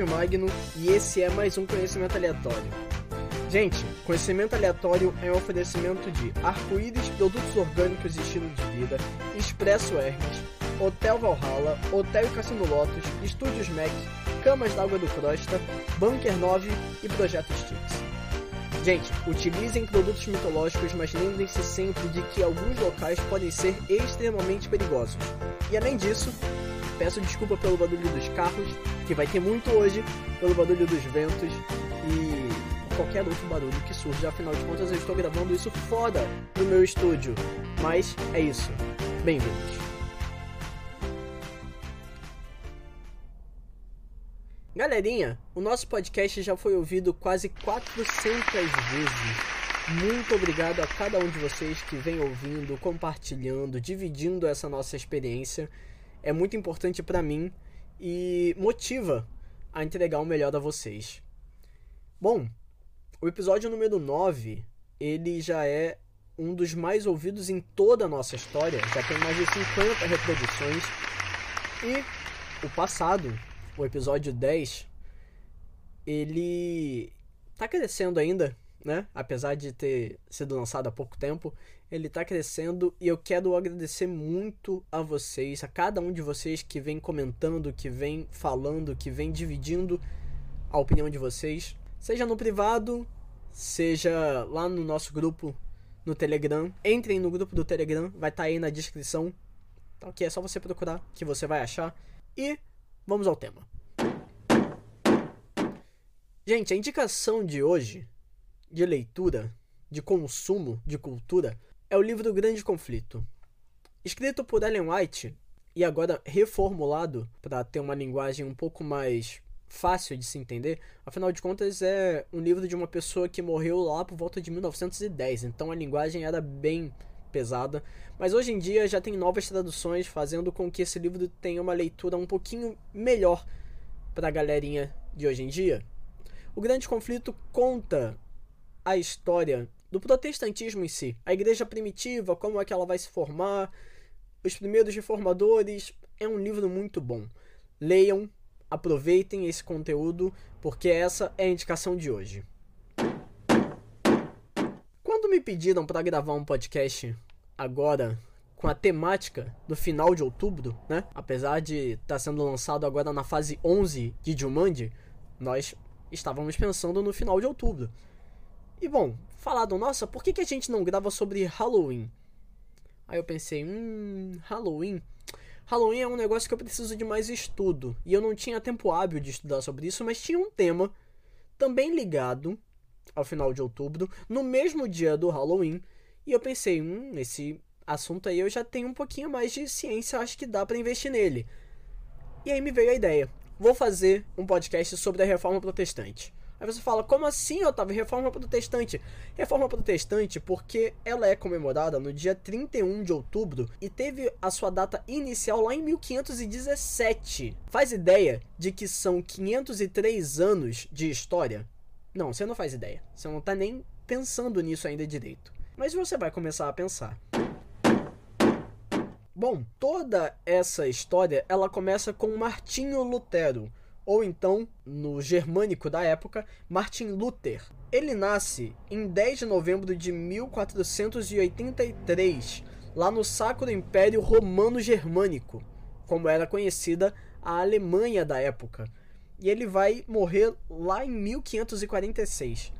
Otávio Magno e esse é mais um Conhecimento Aleatório. Gente, Conhecimento Aleatório é um oferecimento de Arco-Íris Produtos Orgânicos e Estilo de Vida, Expresso Hermes, Hotel Valhalla, Hotel Cassino Lotus, Estúdios Mac, Camas d'Água do Crosta, Bunker 9 e Projeto Sticks. Gente, utilizem produtos mitológicos, mas lembrem-se sempre de que alguns locais podem ser extremamente perigosos. E além disso, peço desculpa pelo barulho dos carros, que vai ter muito hoje, pelo barulho dos ventos e qualquer outro barulho que surja. Afinal de contas, eu estou gravando isso fora do meu estúdio. Mas é isso. Bem-vindos. Galerinha, o nosso podcast já foi ouvido quase 400 vezes. Muito obrigado a cada um de vocês que vem ouvindo, compartilhando, dividindo essa nossa experiência. É muito importante para mim e motiva a entregar o melhor a vocês. Bom, o episódio número 9, ele já é um dos mais ouvidos em toda a nossa história, já tem mais de 50 reproduções. E o passado, o episódio 10, ele tá crescendo ainda, né? Apesar de ter sido lançado há pouco tempo, ele tá crescendo e eu quero agradecer muito a vocês, a cada um de vocês que vem comentando, que vem falando, que vem dividindo a opinião de vocês, seja no privado, seja lá no nosso grupo no Telegram. Entrem no grupo do Telegram, vai estar tá aí na descrição. Tá ok? É só você procurar que você vai achar. E vamos ao tema. Gente, a indicação de hoje, de leitura, de consumo, de cultura, é o livro Grande Conflito. Escrito por Ellen White e agora reformulado para ter uma linguagem um pouco mais fácil de se entender, afinal de contas é um livro de uma pessoa que morreu lá por volta de 1910, então a linguagem era bem pesada, mas hoje em dia já tem novas traduções fazendo com que esse livro tenha uma leitura um pouquinho melhor para a galerinha de hoje em dia. O grande conflito conta a história do protestantismo em si, a igreja primitiva, como é que ela vai se formar, os primeiros reformadores. É um livro muito bom. Leiam, aproveitem esse conteúdo, porque essa é a indicação de hoje. Quando me pediram para gravar um podcast agora com a temática do final de outubro, né? Apesar de estar tá sendo lançado agora na fase 11 de Jumanji, nós estávamos pensando no final de outubro. E bom, falaram, nossa, por que, que a gente não grava sobre Halloween? Aí eu pensei, hum, Halloween? Halloween é um negócio que eu preciso de mais estudo. E eu não tinha tempo hábil de estudar sobre isso, mas tinha um tema também ligado ao final de outubro, no mesmo dia do Halloween. E eu pensei, hum, esse assunto aí eu já tenho um pouquinho mais de ciência, acho que dá para investir nele. E aí me veio a ideia vou fazer um podcast sobre a reforma protestante. Aí você fala, como assim, Otávio? Reforma protestante? Reforma protestante porque ela é comemorada no dia 31 de outubro e teve a sua data inicial lá em 1517. Faz ideia de que são 503 anos de história? Não, você não faz ideia. Você não tá nem pensando nisso ainda direito. Mas você vai começar a pensar. Bom, toda essa história ela começa com Martinho Lutero, ou então, no germânico da época, Martin Luther. Ele nasce em 10 de novembro de 1483, lá no Sacro Império Romano Germânico, como era conhecida a Alemanha da época. E ele vai morrer lá em 1546.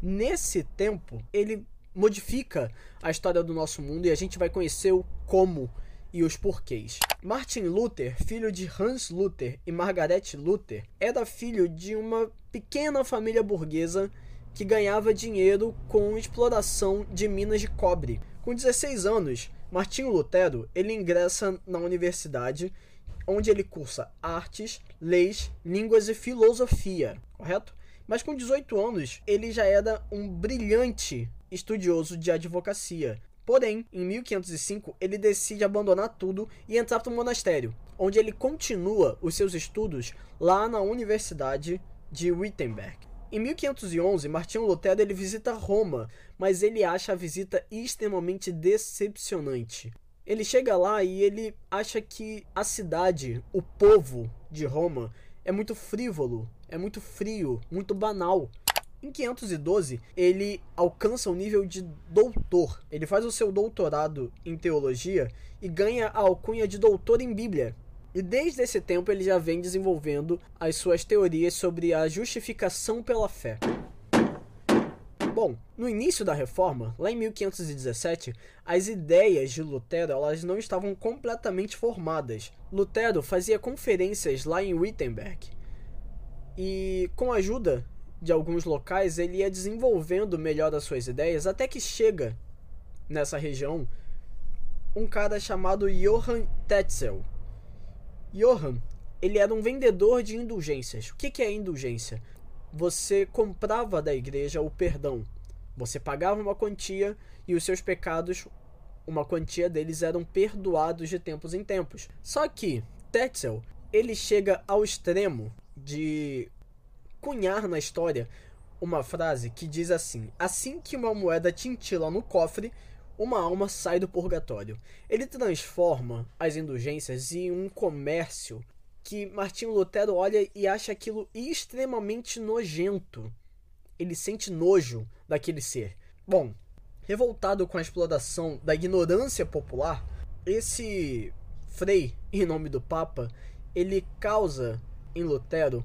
Nesse tempo, ele modifica a história do nosso mundo e a gente vai conhecer o como e os porquês. Martin Luther, filho de Hans Luther e Margaret Luther, era filho de uma pequena família burguesa que ganhava dinheiro com exploração de minas de cobre. Com 16 anos, Martinho Lutero ele ingressa na universidade, onde ele cursa artes, leis, línguas e filosofia, correto? Mas com 18 anos, ele já era um brilhante estudioso de advocacia, Porém, em 1505, ele decide abandonar tudo e entrar para o monastério, onde ele continua os seus estudos lá na Universidade de Wittenberg. Em 1511, Martinho Lutero ele visita Roma, mas ele acha a visita extremamente decepcionante. Ele chega lá e ele acha que a cidade, o povo de Roma, é muito frívolo, é muito frio, muito banal. Em 512, ele alcança o nível de doutor. Ele faz o seu doutorado em teologia e ganha a alcunha de doutor em Bíblia. E desde esse tempo ele já vem desenvolvendo as suas teorias sobre a justificação pela fé. Bom, no início da reforma, lá em 1517, as ideias de Lutero elas não estavam completamente formadas. Lutero fazia conferências lá em Wittenberg e, com a ajuda de alguns locais, ele ia desenvolvendo melhor as suas ideias até que chega nessa região um cara chamado Johann Tetzel. Johann, ele era um vendedor de indulgências. O que, que é indulgência? você comprava da igreja o perdão. Você pagava uma quantia e os seus pecados, uma quantia deles eram perdoados de tempos em tempos. Só que Tetzel, ele chega ao extremo de cunhar na história uma frase que diz assim: Assim que uma moeda tintila no cofre, uma alma sai do purgatório. Ele transforma as indulgências em um comércio que Martinho Lutero olha e acha aquilo extremamente nojento. Ele sente nojo daquele ser. Bom, revoltado com a exploração da ignorância popular, esse Frei, em nome do Papa, ele causa em Lutero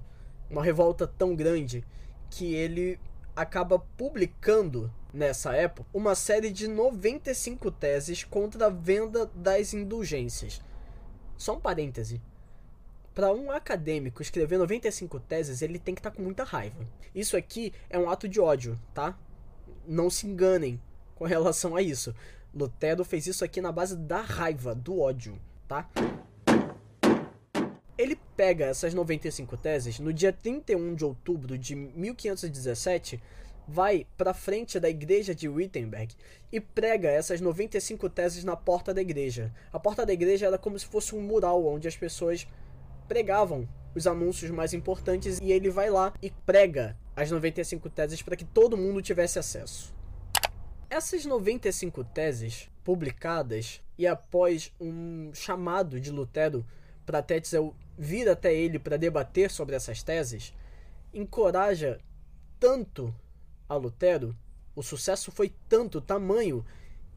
uma revolta tão grande que ele acaba publicando nessa época uma série de 95 teses contra a venda das indulgências. Só um parêntese para um acadêmico escrever 95 teses, ele tem que estar tá com muita raiva. Isso aqui é um ato de ódio, tá? Não se enganem com relação a isso. Lutero fez isso aqui na base da raiva, do ódio, tá? Ele pega essas 95 teses no dia 31 de outubro de 1517, vai para frente da igreja de Wittenberg e prega essas 95 teses na porta da igreja. A porta da igreja era como se fosse um mural onde as pessoas pregavam os anúncios mais importantes e ele vai lá e prega as 95 teses para que todo mundo tivesse acesso. Essas 95 teses publicadas e após um chamado de Lutero para Tetzel vir até ele para debater sobre essas teses, encoraja tanto a Lutero, o sucesso foi tanto tamanho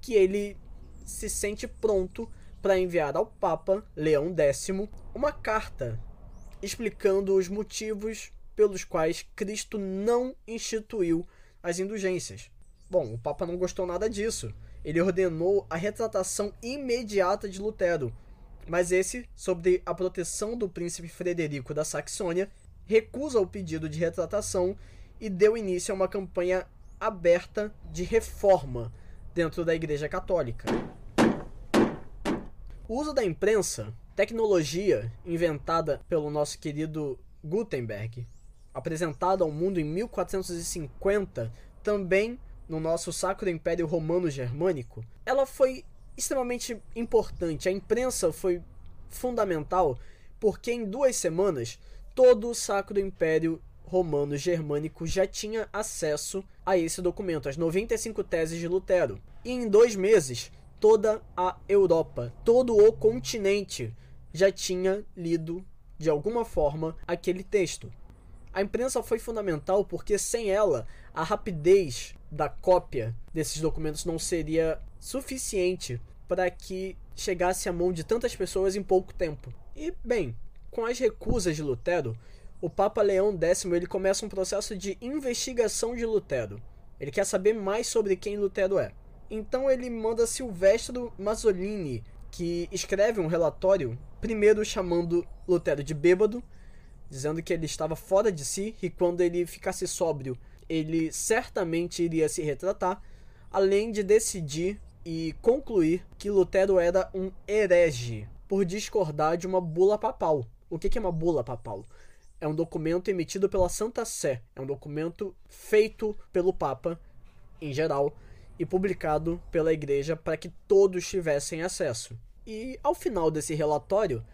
que ele se sente pronto para enviar ao Papa Leão X uma carta explicando os motivos pelos quais Cristo não instituiu as indulgências. Bom, o Papa não gostou nada disso. Ele ordenou a retratação imediata de Lutero, mas esse, sob a proteção do príncipe Frederico da Saxônia, recusa o pedido de retratação e deu início a uma campanha aberta de reforma dentro da Igreja Católica. O uso da imprensa, tecnologia inventada pelo nosso querido Gutenberg, apresentada ao mundo em 1450, também no nosso Sacro Império Romano Germânico, ela foi extremamente importante. A imprensa foi fundamental porque em duas semanas todo o Sacro Império Romano Germânico já tinha acesso a esse documento, as 95 teses de Lutero. E em dois meses toda a Europa, todo o continente já tinha lido de alguma forma aquele texto. A imprensa foi fundamental porque sem ela a rapidez da cópia desses documentos não seria suficiente para que chegasse à mão de tantas pessoas em pouco tempo. E bem, com as recusas de Lutero, o Papa Leão X ele começa um processo de investigação de Lutero. Ele quer saber mais sobre quem Lutero é. Então ele manda Silvestro Mazzolini, que escreve um relatório, primeiro chamando Lutero de bêbado, dizendo que ele estava fora de si e quando ele ficasse sóbrio, ele certamente iria se retratar, além de decidir e concluir que Lutero era um herege por discordar de uma bula papal. O que é uma bula papal? É um documento emitido pela Santa Sé, é um documento feito pelo Papa em geral e publicado pela igreja para que todos tivessem acesso. E ao final desse relatório,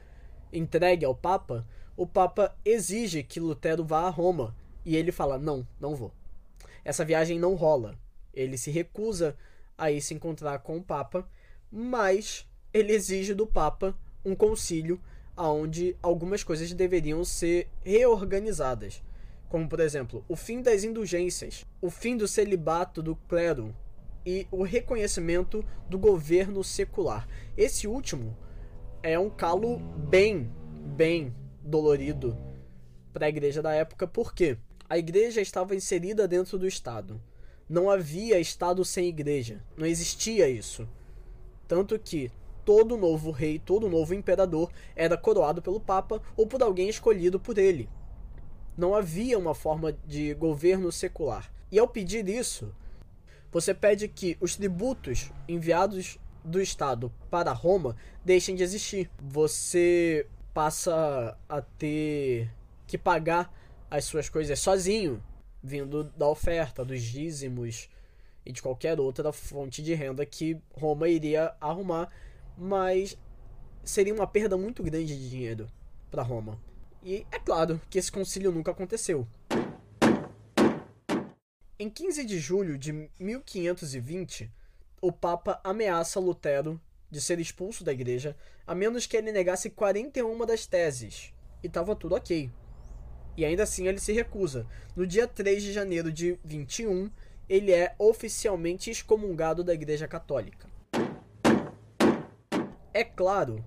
entregue ao Papa, o Papa exige que Lutero vá a Roma e ele fala: Não, não vou. Essa viagem não rola. Ele se recusa a ir se encontrar com o Papa, mas ele exige do Papa um concílio onde algumas coisas deveriam ser reorganizadas, como por exemplo, o fim das indulgências, o fim do celibato do clero e o reconhecimento do governo secular. Esse último é um calo bem, bem dolorido para a igreja da época, porque a igreja estava inserida dentro do Estado. Não havia Estado sem igreja. Não existia isso. Tanto que todo novo rei, todo novo imperador era coroado pelo Papa ou por alguém escolhido por ele. Não havia uma forma de governo secular. E ao pedir isso, você pede que os tributos enviados do Estado para Roma deixem de existir. Você passa a ter que pagar as suas coisas sozinho, vindo da oferta, dos dízimos e de qualquer outra fonte de renda que Roma iria arrumar, mas seria uma perda muito grande de dinheiro para Roma. E é claro que esse concílio nunca aconteceu. Em 15 de julho de 1520, o Papa ameaça Lutero de ser expulso da igreja a menos que ele negasse 41 das teses. E estava tudo ok. E ainda assim ele se recusa. No dia 3 de janeiro de 21, ele é oficialmente excomungado da Igreja Católica. É claro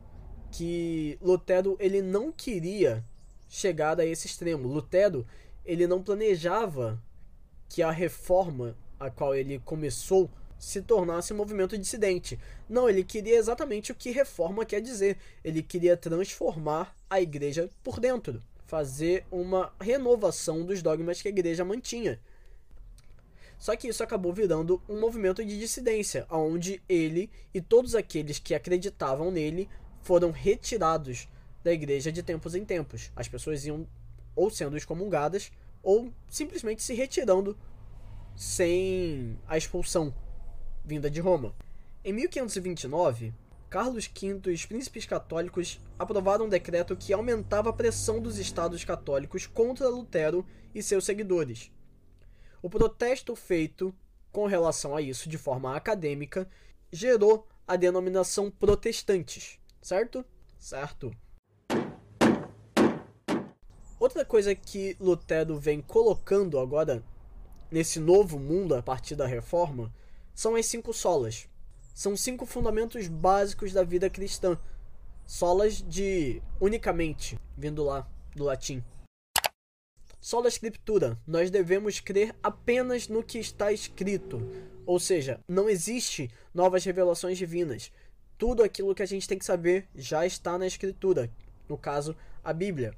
que Lutero ele não queria chegar a esse extremo. Lutero ele não planejava que a reforma a qual ele começou se tornasse um movimento dissidente. Não, ele queria exatamente o que reforma quer dizer. Ele queria transformar a igreja por dentro, fazer uma renovação dos dogmas que a igreja mantinha. Só que isso acabou virando um movimento de dissidência, onde ele e todos aqueles que acreditavam nele foram retirados da igreja de tempos em tempos. As pessoas iam ou sendo excomungadas ou simplesmente se retirando sem a expulsão vinda de Roma. Em 1529, Carlos V e os príncipes católicos aprovaram um decreto que aumentava a pressão dos estados católicos contra Lutero e seus seguidores. O protesto feito com relação a isso de forma acadêmica gerou a denominação protestantes, certo? Certo. Outra coisa que Lutero vem colocando agora nesse novo mundo a partir da reforma são as cinco solas. São cinco fundamentos básicos da vida cristã. Solas de unicamente, vindo lá do latim. Sola Escritura, nós devemos crer apenas no que está escrito. Ou seja, não existe novas revelações divinas. Tudo aquilo que a gente tem que saber já está na Escritura, no caso, a Bíblia.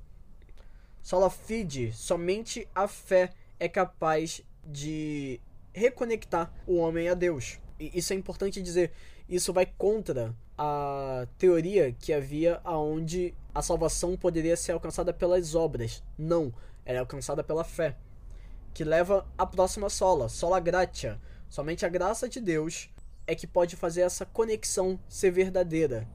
Sola Fide, somente a fé é capaz de reconectar o homem a Deus. Isso é importante dizer. Isso vai contra a teoria que havia aonde a salvação poderia ser alcançada pelas obras. Não, ela é alcançada pela fé. Que leva à próxima sola, sola gratia. Somente a graça de Deus é que pode fazer essa conexão ser verdadeira.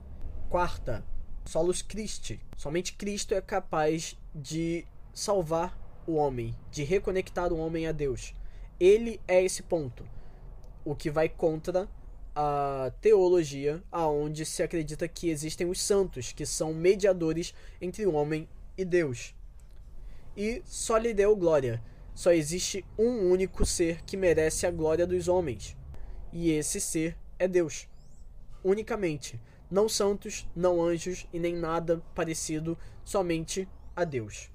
Quarta, solos Christi. Somente Cristo é capaz de salvar o homem, de reconectar o homem a Deus ele é esse ponto. O que vai contra a teologia aonde se acredita que existem os santos, que são mediadores entre o homem e Deus. E só lhe deu glória. Só existe um único ser que merece a glória dos homens. E esse ser é Deus. Unicamente. Não santos, não anjos e nem nada parecido, somente a Deus.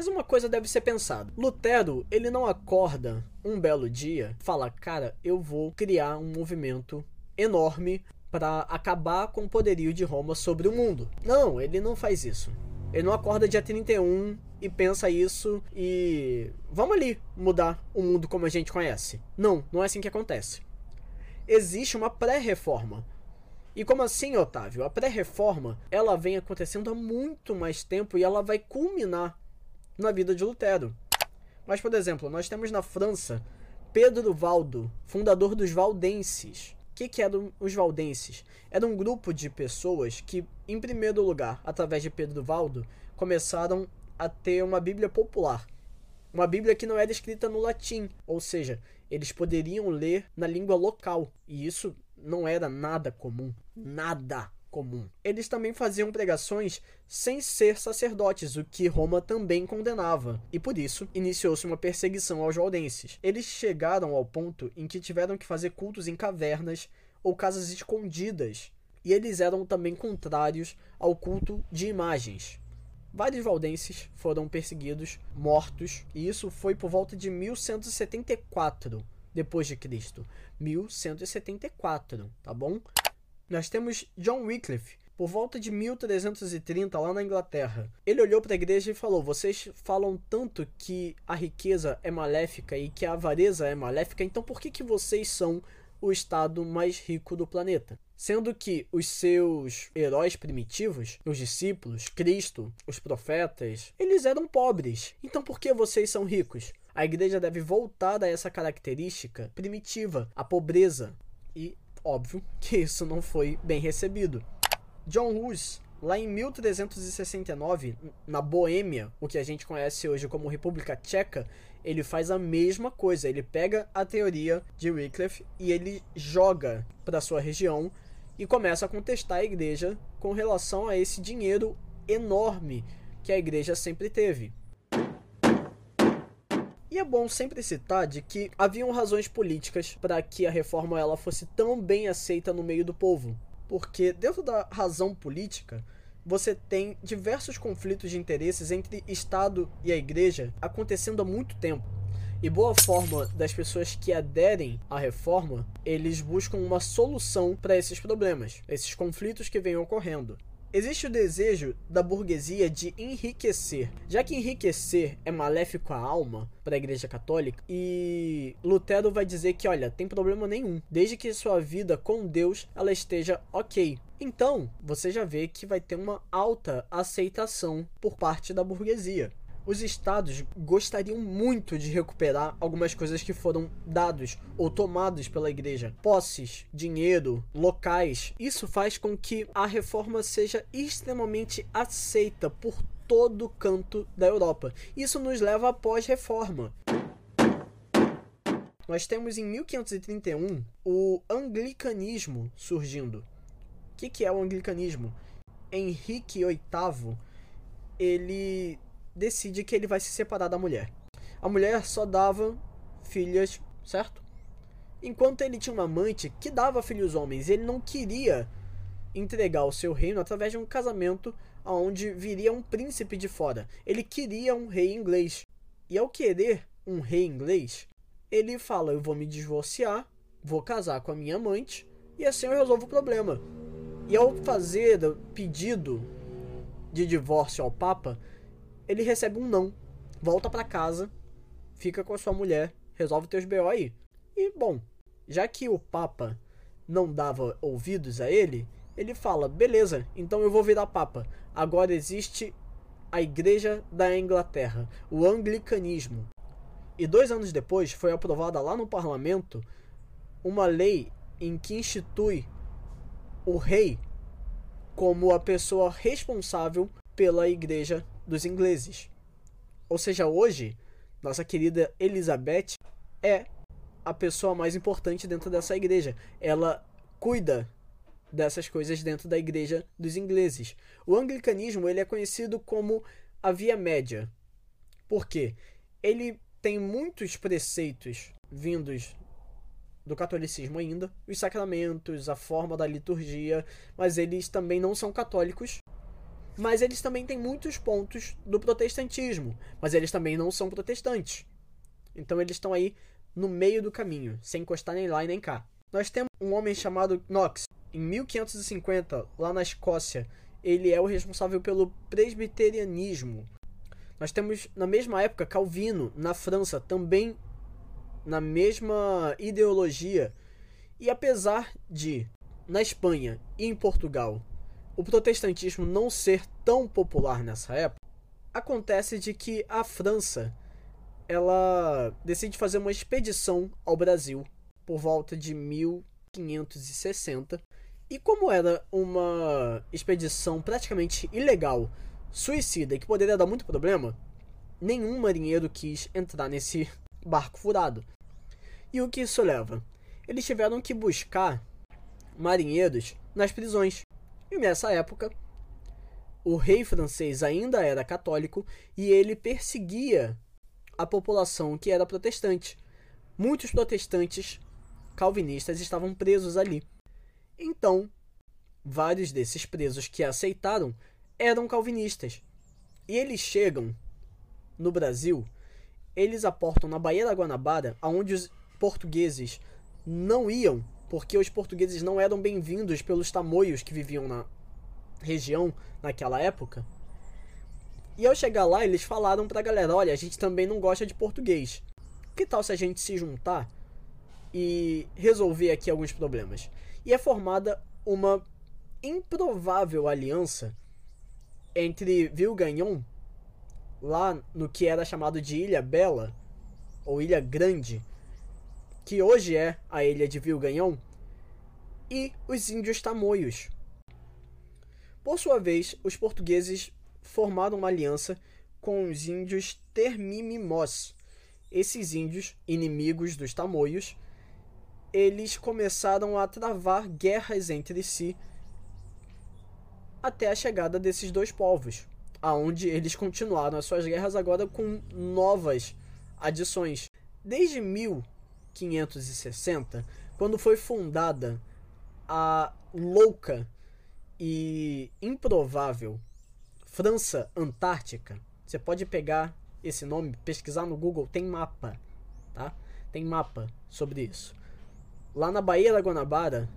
Mas uma coisa deve ser pensada. Lutero, ele não acorda um belo dia, fala: "Cara, eu vou criar um movimento enorme para acabar com o poderio de Roma sobre o mundo". Não, ele não faz isso. Ele não acorda dia 31 e pensa isso e vamos ali mudar o mundo como a gente conhece. Não, não é assim que acontece. Existe uma pré-reforma. E como assim, Otávio? A pré-reforma, ela vem acontecendo há muito mais tempo e ela vai culminar na vida de Lutero. Mas, por exemplo, nós temos na França Pedro Valdo, fundador dos Valdenses. O que, que eram os Valdenses? Era um grupo de pessoas que, em primeiro lugar, através de Pedro Valdo, começaram a ter uma Bíblia popular. Uma Bíblia que não era escrita no latim, ou seja, eles poderiam ler na língua local. E isso não era nada comum. Nada comum. Eles também faziam pregações sem ser sacerdotes, o que Roma também condenava, e por isso iniciou-se uma perseguição aos valdenses. Eles chegaram ao ponto em que tiveram que fazer cultos em cavernas ou casas escondidas, e eles eram também contrários ao culto de imagens. Vários valdenses foram perseguidos, mortos, e isso foi por volta de 1174 depois de Cristo, 1174, tá bom? Nós temos John Wycliffe, por volta de 1330, lá na Inglaterra. Ele olhou para a igreja e falou: Vocês falam tanto que a riqueza é maléfica e que a avareza é maléfica, então por que, que vocês são o estado mais rico do planeta? Sendo que os seus heróis primitivos, os discípulos, Cristo, os profetas, eles eram pobres. Então por que vocês são ricos? A igreja deve voltar a essa característica primitiva, a pobreza. E Óbvio que isso não foi bem recebido. John Hus, lá em 1369, na Boêmia, o que a gente conhece hoje como República Tcheca, ele faz a mesma coisa. Ele pega a teoria de Wycliffe e ele joga para sua região e começa a contestar a igreja com relação a esse dinheiro enorme que a igreja sempre teve. E é bom sempre citar de que haviam razões políticas para que a reforma ela fosse tão bem aceita no meio do povo. Porque dentro da razão política, você tem diversos conflitos de interesses entre Estado e a Igreja acontecendo há muito tempo. E boa forma das pessoas que aderem à reforma, eles buscam uma solução para esses problemas, esses conflitos que vêm ocorrendo. Existe o desejo da burguesia de enriquecer, já que enriquecer é maléfico à alma para a Igreja Católica, e Lutero vai dizer que, olha, tem problema nenhum, desde que sua vida com Deus ela esteja ok. Então, você já vê que vai ter uma alta aceitação por parte da burguesia os estados gostariam muito de recuperar algumas coisas que foram dados ou tomados pela igreja, posses, dinheiro, locais. Isso faz com que a reforma seja extremamente aceita por todo canto da Europa. Isso nos leva à pós-reforma. Nós temos em 1531 o anglicanismo surgindo. O que, que é o anglicanismo? Henrique VIII ele decide que ele vai se separar da mulher. A mulher só dava filhas, certo? Enquanto ele tinha uma amante que dava filhos homens, ele não queria entregar o seu reino através de um casamento onde viria um príncipe de fora. Ele queria um rei inglês. E ao querer um rei inglês, ele fala: Eu vou me divorciar, vou casar com a minha amante e assim eu resolvo o problema. E ao fazer pedido de divórcio ao Papa, ele recebe um não, volta para casa, fica com a sua mulher, resolve teus BO aí. E bom, já que o Papa não dava ouvidos a ele, ele fala: beleza, então eu vou virar Papa. Agora existe a Igreja da Inglaterra, o Anglicanismo. E dois anos depois foi aprovada lá no parlamento uma lei em que institui o rei como a pessoa responsável pela Igreja dos ingleses. Ou seja, hoje, nossa querida Elizabeth é a pessoa mais importante dentro dessa igreja. Ela cuida dessas coisas dentro da igreja dos ingleses. O anglicanismo ele é conhecido como a via média. Por quê? Ele tem muitos preceitos vindos do catolicismo ainda, os sacramentos, a forma da liturgia, mas eles também não são católicos mas eles também têm muitos pontos do protestantismo, mas eles também não são protestantes. Então eles estão aí no meio do caminho, sem encostar nem lá e nem cá. Nós temos um homem chamado Knox, em 1550, lá na Escócia. Ele é o responsável pelo presbiterianismo. Nós temos, na mesma época, Calvino, na França, também na mesma ideologia. E apesar de, na Espanha e em Portugal, o protestantismo não ser tão popular nessa época, acontece de que a França ela decide fazer uma expedição ao Brasil por volta de 1560. E como era uma expedição praticamente ilegal, suicida e que poderia dar muito problema, nenhum marinheiro quis entrar nesse barco furado. E o que isso leva? Eles tiveram que buscar marinheiros nas prisões. E nessa época, o rei francês ainda era católico e ele perseguia a população que era protestante. Muitos protestantes calvinistas estavam presos ali. Então, vários desses presos que aceitaram eram calvinistas. E eles chegam no Brasil, eles aportam na Baía da Guanabara, aonde os portugueses não iam, porque os portugueses não eram bem-vindos pelos tamoios que viviam na região naquela época. E ao chegar lá, eles falaram pra galera: olha, a gente também não gosta de português. Que tal se a gente se juntar e resolver aqui alguns problemas? E é formada uma improvável aliança entre Vilgagnon, lá no que era chamado de Ilha Bela, ou Ilha Grande, que hoje é a ilha de Vilgagnon, e os índios tamoios. Por sua vez, os portugueses formaram uma aliança com os índios Termimimós. Esses índios, inimigos dos tamoios, eles começaram a travar guerras entre si até a chegada desses dois povos, aonde eles continuaram as suas guerras agora com novas adições. Desde 1560, quando foi fundada a louca e improvável França Antártica, você pode pegar esse nome, pesquisar no Google, tem mapa, tá? Tem mapa sobre isso. Lá na Baía da Guanabara,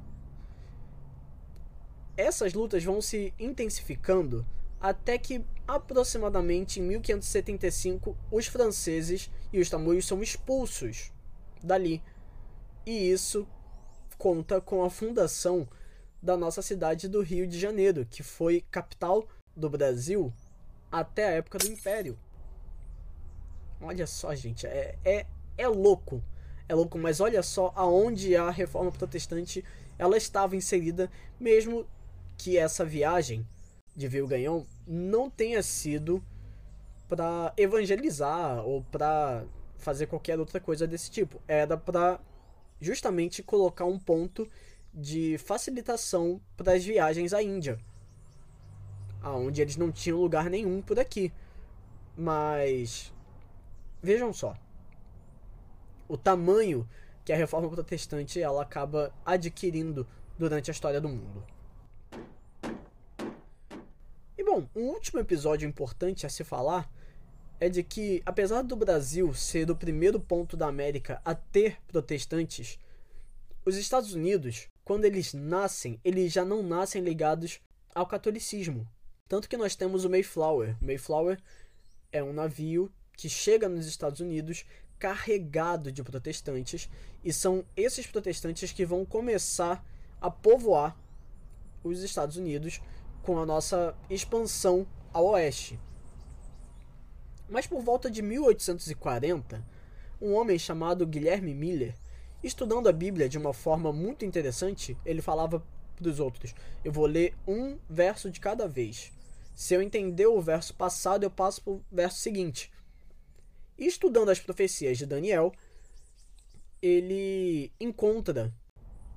essas lutas vão se intensificando até que aproximadamente em 1575 os franceses e os tamoios são expulsos dali. E isso conta com a fundação da nossa cidade do Rio de Janeiro, que foi capital do Brasil até a época do Império. Olha só, gente, é, é, é louco. É louco, mas olha só aonde a reforma protestante ela estava inserida, mesmo que essa viagem de Vilganhão não tenha sido para evangelizar ou para fazer qualquer outra coisa desse tipo. Era para justamente colocar um ponto de facilitação para as viagens à Índia, aonde eles não tinham lugar nenhum por aqui. Mas vejam só, o tamanho que a reforma protestante ela acaba adquirindo durante a história do mundo. E bom, um último episódio importante a se falar é de que, apesar do Brasil ser o primeiro ponto da América a ter protestantes, os Estados Unidos quando eles nascem, eles já não nascem ligados ao catolicismo. Tanto que nós temos o Mayflower. O Mayflower é um navio que chega nos Estados Unidos carregado de protestantes e são esses protestantes que vão começar a povoar os Estados Unidos com a nossa expansão ao oeste. Mas por volta de 1840, um homem chamado Guilherme Miller Estudando a Bíblia de uma forma muito interessante, ele falava para os outros: Eu vou ler um verso de cada vez. Se eu entender o verso passado, eu passo para o verso seguinte. Estudando as profecias de Daniel, ele encontra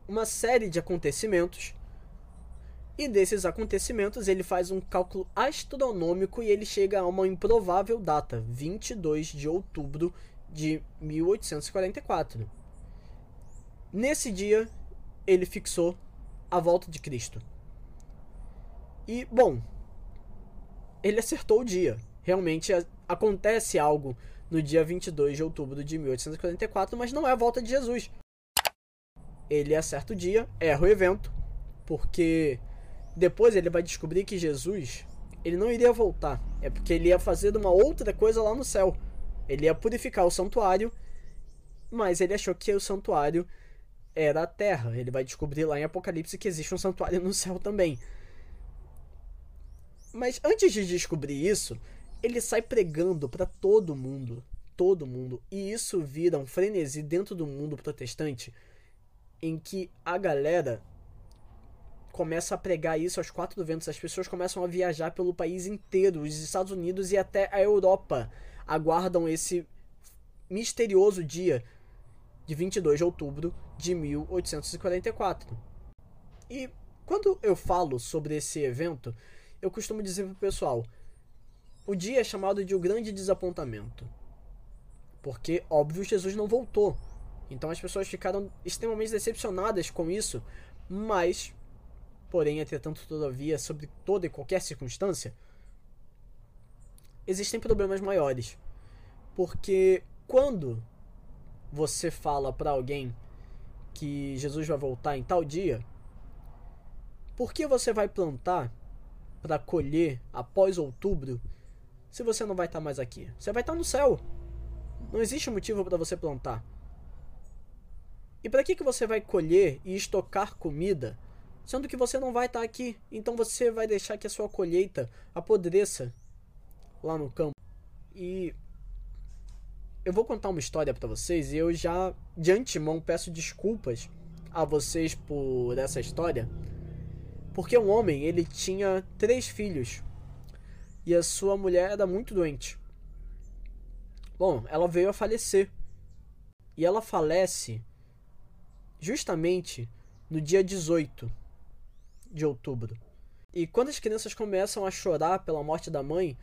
uma série de acontecimentos. E desses acontecimentos, ele faz um cálculo astronômico e ele chega a uma improvável data, 22 de outubro de 1844. Nesse dia, ele fixou a volta de Cristo. E, bom, ele acertou o dia. Realmente acontece algo no dia 22 de outubro de 1844, mas não é a volta de Jesus. Ele acerta o dia, erra o evento, porque depois ele vai descobrir que Jesus ele não iria voltar. É porque ele ia fazer uma outra coisa lá no céu. Ele ia purificar o santuário, mas ele achou que o santuário era a Terra. Ele vai descobrir lá em Apocalipse que existe um santuário no céu também. Mas antes de descobrir isso, ele sai pregando para todo mundo, todo mundo, e isso vira um frenesi dentro do mundo protestante, em que a galera começa a pregar isso aos quatro ventos, as pessoas começam a viajar pelo país inteiro, os Estados Unidos e até a Europa aguardam esse misterioso dia de 22 de outubro de 1844. E quando eu falo sobre esse evento, eu costumo dizer pro pessoal: o dia é chamado de o grande desapontamento. Porque, óbvio, Jesus não voltou. Então as pessoas ficaram extremamente decepcionadas com isso, mas, porém, entretanto, todavia, sobre toda e qualquer circunstância, existem problemas maiores. Porque quando você fala para alguém que Jesus vai voltar em tal dia, por que você vai plantar para colher após outubro se você não vai estar tá mais aqui? Você vai estar tá no céu. Não existe motivo para você plantar. E para que, que você vai colher e estocar comida, sendo que você não vai estar tá aqui? Então você vai deixar que a sua colheita apodreça lá no campo. E eu vou contar uma história para vocês e eu já de antemão peço desculpas a vocês por essa história, porque um homem ele tinha três filhos e a sua mulher era muito doente. Bom, ela veio a falecer. E ela falece justamente no dia 18 de outubro. E quando as crianças começam a chorar pela morte da mãe,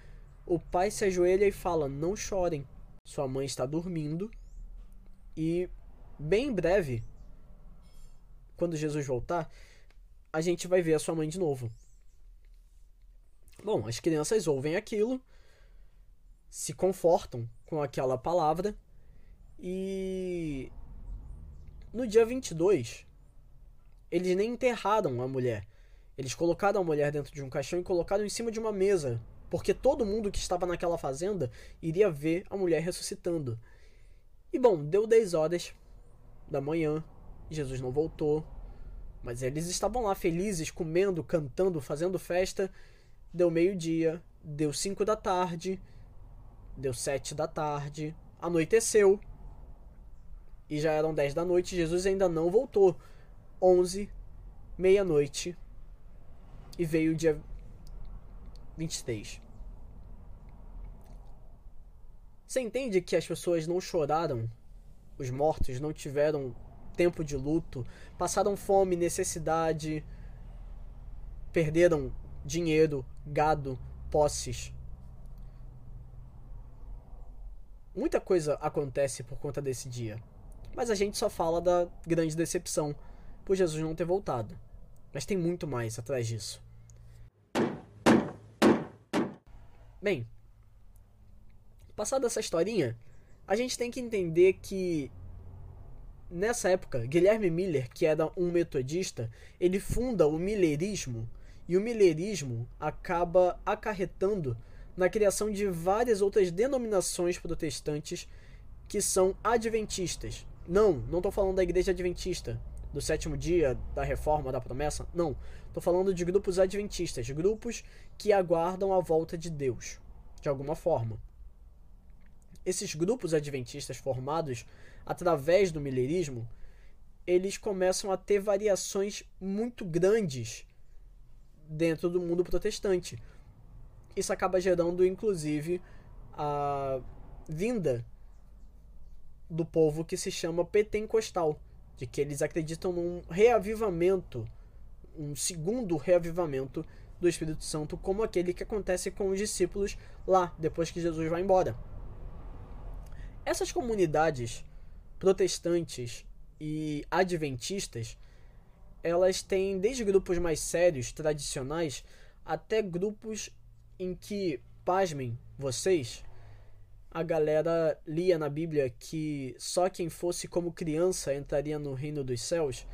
o pai se ajoelha e fala: Não chorem, sua mãe está dormindo. E bem em breve, quando Jesus voltar, a gente vai ver a sua mãe de novo. Bom, as crianças ouvem aquilo, se confortam com aquela palavra e no dia 22 eles nem enterraram a mulher. Eles colocaram a mulher dentro de um caixão e colocaram em cima de uma mesa, porque todo mundo que estava naquela fazenda iria ver a mulher ressuscitando. E bom, deu 10 horas da manhã, Jesus não voltou, mas eles estavam lá felizes, comendo, cantando, fazendo festa. Deu meio-dia, deu 5 da tarde, Deu sete da tarde, anoiteceu. E já eram dez da noite, Jesus ainda não voltou. Onze, meia-noite. E veio dia 23. Você entende que as pessoas não choraram? Os mortos não tiveram tempo de luto, passaram fome, necessidade, perderam dinheiro, gado, posses, Muita coisa acontece por conta desse dia. Mas a gente só fala da grande decepção por Jesus não ter voltado. Mas tem muito mais atrás disso. Bem, passada essa historinha, a gente tem que entender que nessa época, Guilherme Miller, que era um metodista, ele funda o Millerismo e o Millerismo acaba acarretando na criação de várias outras denominações protestantes que são adventistas. Não, não estou falando da igreja adventista, do sétimo dia, da reforma, da promessa. Não. Estou falando de grupos adventistas, grupos que aguardam a volta de Deus, de alguma forma. Esses grupos adventistas formados através do milerismo, eles começam a ter variações muito grandes dentro do mundo protestante isso acaba gerando, inclusive, a vinda do povo que se chama pentecostal, de que eles acreditam num reavivamento, um segundo reavivamento do Espírito Santo, como aquele que acontece com os discípulos lá, depois que Jesus vai embora. Essas comunidades protestantes e adventistas, elas têm desde grupos mais sérios, tradicionais, até grupos em que, pasmem vocês, a galera lia na Bíblia que só quem fosse como criança entraria no reino dos céus.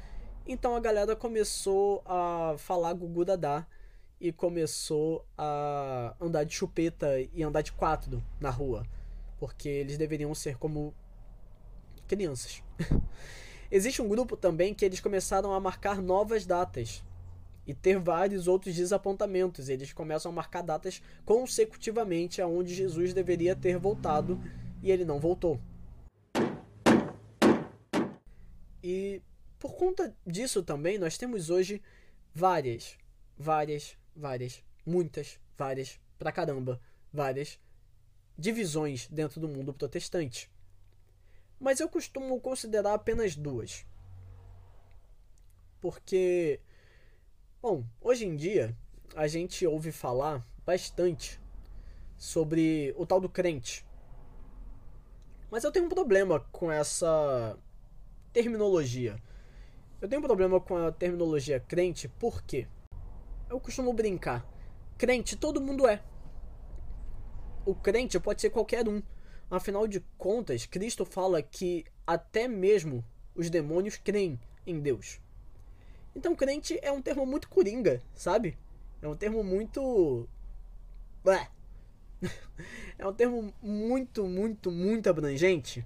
Então a galera começou a falar gugu dadá e começou a andar de chupeta e andar de quatro na rua, porque eles deveriam ser como crianças. Existe um grupo também que eles começaram a marcar novas datas e ter vários outros desapontamentos. Eles começam a marcar datas consecutivamente aonde Jesus deveria ter voltado e ele não voltou. E por conta disso também nós temos hoje várias, várias, várias, muitas, várias, pra caramba, várias divisões dentro do mundo protestante. Mas eu costumo considerar apenas duas. Porque Bom, hoje em dia a gente ouve falar bastante sobre o tal do crente. Mas eu tenho um problema com essa terminologia. Eu tenho um problema com a terminologia crente porque eu costumo brincar. Crente todo mundo é. O crente pode ser qualquer um. Afinal de contas, Cristo fala que até mesmo os demônios creem em Deus. Então, crente é um termo muito coringa, sabe? É um termo muito. Ué. é um termo muito, muito, muito abrangente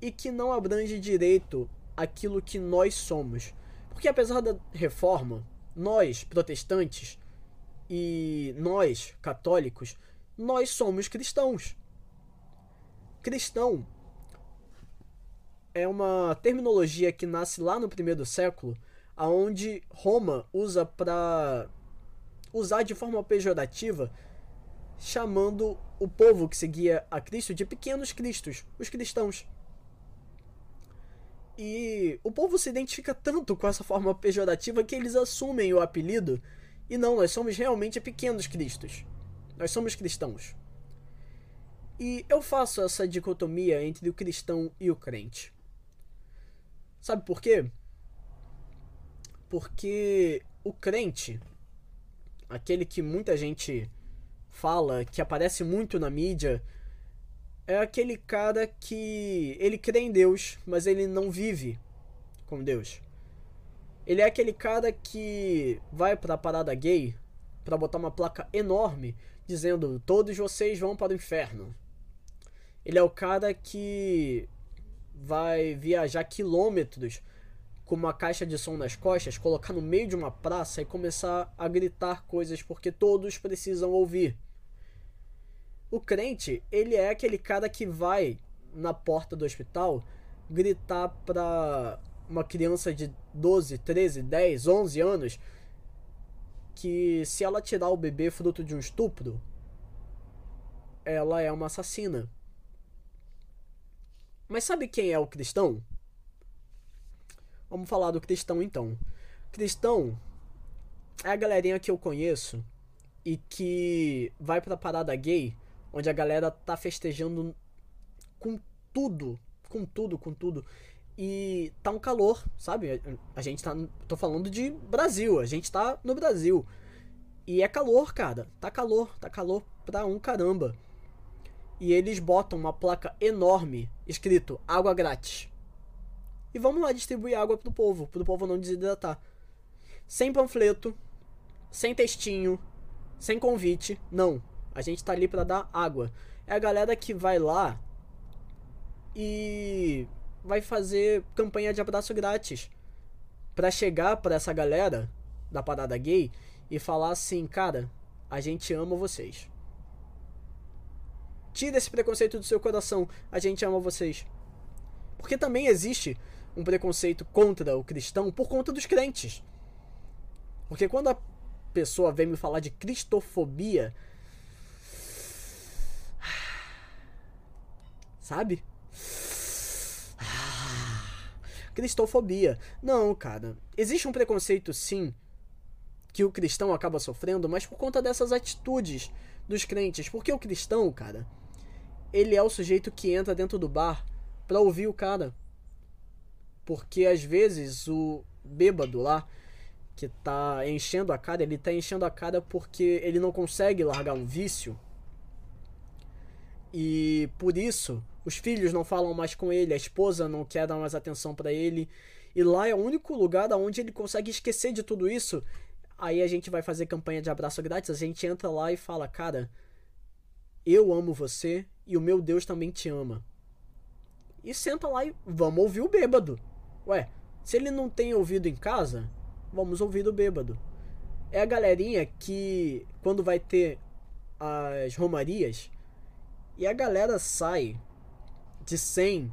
e que não abrange direito aquilo que nós somos. Porque apesar da reforma, nós, protestantes, e nós, católicos, nós somos cristãos. Cristão é uma terminologia que nasce lá no primeiro século, aonde Roma usa para usar de forma pejorativa, chamando o povo que seguia a Cristo de pequenos cristos, os cristãos. E o povo se identifica tanto com essa forma pejorativa que eles assumem o apelido. E não, nós somos realmente pequenos cristos. Nós somos cristãos. E eu faço essa dicotomia entre o cristão e o crente. Sabe por quê? Porque o crente, aquele que muita gente fala, que aparece muito na mídia, é aquele cara que ele crê em Deus, mas ele não vive com Deus. Ele é aquele cara que vai pra parada gay para botar uma placa enorme dizendo todos vocês vão para o inferno. Ele é o cara que vai viajar quilômetros com uma caixa de som nas costas, colocar no meio de uma praça e começar a gritar coisas porque todos precisam ouvir. O crente, ele é aquele cara que vai na porta do hospital gritar pra uma criança de 12, 13, 10, 11 anos que se ela tirar o bebê fruto de um estupro, ela é uma assassina. Mas sabe quem é o cristão? Vamos falar do cristão então. Cristão é a galerinha que eu conheço e que vai pra parada gay onde a galera tá festejando com tudo, com tudo, com tudo. E tá um calor, sabe? A gente tá. Tô falando de Brasil, a gente tá no Brasil. E é calor, cara. Tá calor, tá calor pra um caramba. E eles botam uma placa enorme escrito água grátis. E vamos lá distribuir água pro povo, pro povo não desidratar. Sem panfleto, sem textinho, sem convite, não. A gente tá ali para dar água. É a galera que vai lá e vai fazer campanha de abraço grátis para chegar para essa galera da parada gay e falar assim, cara, a gente ama vocês. Tira esse preconceito do seu coração, a gente ama vocês. Porque também existe um preconceito contra o cristão por conta dos crentes. Porque quando a pessoa vem me falar de cristofobia, sabe? Cristofobia. Não, cara. Existe um preconceito, sim, que o cristão acaba sofrendo, mas por conta dessas atitudes dos crentes. Porque o cristão, cara, ele é o sujeito que entra dentro do bar pra ouvir o cara. Porque às vezes o bêbado lá, que tá enchendo a cara, ele tá enchendo a cara porque ele não consegue largar um vício. E por isso os filhos não falam mais com ele, a esposa não quer dar mais atenção para ele. E lá é o único lugar onde ele consegue esquecer de tudo isso. Aí a gente vai fazer campanha de abraço grátis, a gente entra lá e fala: "Cara, eu amo você e o meu Deus também te ama". E senta lá e vamos ouvir o bêbado. Ué, se ele não tem ouvido em casa, vamos ouvir o bêbado. É a galerinha que quando vai ter as romarias e a galera sai de 100,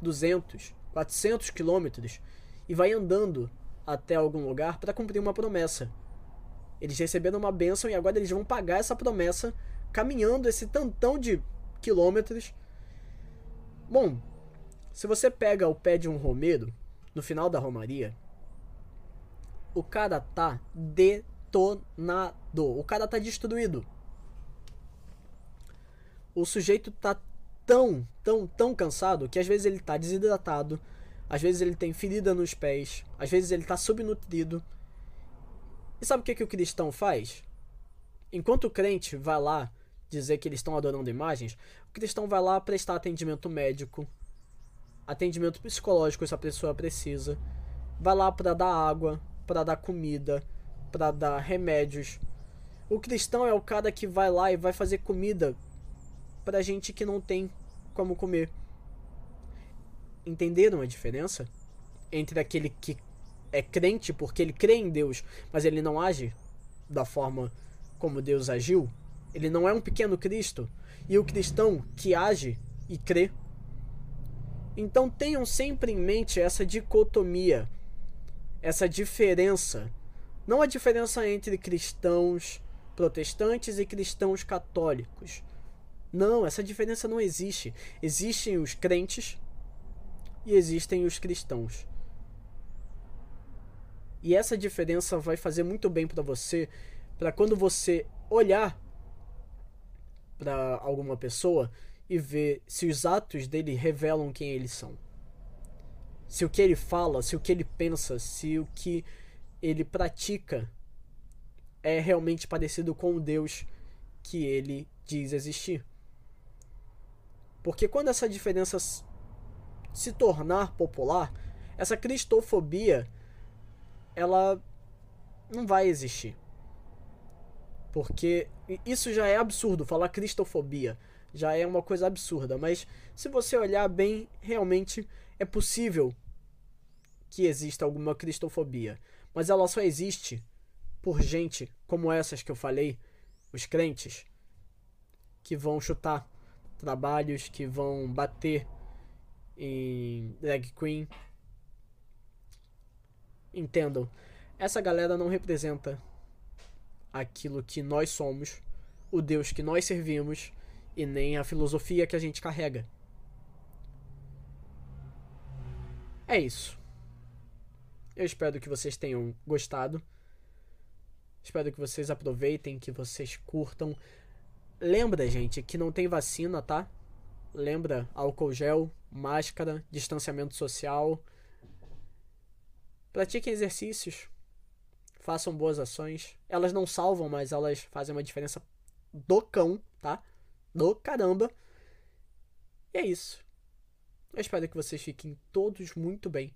200, 400 quilômetros e vai andando até algum lugar para cumprir uma promessa. Eles receberam uma bênção e agora eles vão pagar essa promessa caminhando esse tantão de quilômetros. Bom, se você pega o pé de um romeiro no final da romaria, o cara tá detonado. O cara tá destruído. O sujeito tá tão, tão, tão cansado que às vezes ele tá desidratado, às vezes ele tem ferida nos pés, às vezes ele tá subnutrido. E sabe o que, que o cristão faz? Enquanto o crente vai lá dizer que eles estão adorando imagens, o cristão vai lá prestar atendimento médico, atendimento psicológico se a pessoa precisa, vai lá para dar água, para dar comida, para dar remédios. O cristão é o cara que vai lá e vai fazer comida para gente que não tem como comer. Entenderam a diferença entre aquele que é crente porque ele crê em Deus, mas ele não age da forma como Deus agiu? Ele não é um pequeno Cristo. E o cristão que age e crê. Então tenham sempre em mente essa dicotomia, essa diferença. Não a diferença entre cristãos protestantes e cristãos católicos. Não, essa diferença não existe. Existem os crentes e existem os cristãos. E essa diferença vai fazer muito bem para você, para quando você olhar para alguma pessoa e ver se os atos dele revelam quem eles são. Se o que ele fala, se o que ele pensa, se o que ele pratica é realmente parecido com o Deus que ele diz existir. Porque quando essa diferença se tornar popular, essa cristofobia ela não vai existir. Porque isso já é absurdo, falar cristofobia já é uma coisa absurda, mas se você olhar bem, realmente é possível que exista alguma cristofobia, mas ela só existe por gente como essas que eu falei, os crentes, que vão chutar trabalhos, que vão bater em drag queen. Entendam, essa galera não representa aquilo que nós somos, o Deus que nós servimos e nem a filosofia que a gente carrega. É isso. Eu espero que vocês tenham gostado. Espero que vocês aproveitem, que vocês curtam. Lembra, gente, que não tem vacina, tá? Lembra álcool gel, máscara, distanciamento social. Pratiquem exercícios façam boas ações. Elas não salvam, mas elas fazem uma diferença do cão, tá? Do caramba. E é isso. Eu espero que vocês fiquem todos muito bem.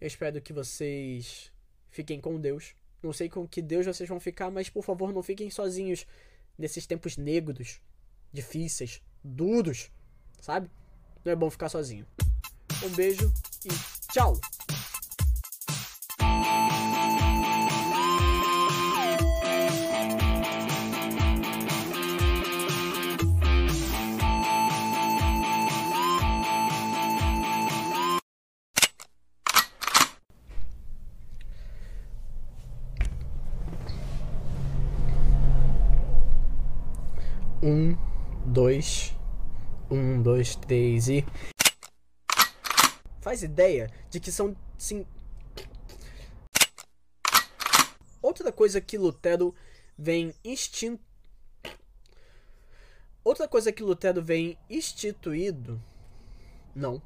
Eu espero que vocês fiquem com Deus. Não sei com que Deus vocês vão ficar, mas por favor não fiquem sozinhos nesses tempos negros, difíceis, duros, sabe? Não é bom ficar sozinho. Um beijo e tchau! 2, 3 e. Faz ideia de que são. Sim... Outra coisa que Lutero vem instinto. Outra coisa que Lutero vem instituído. Não,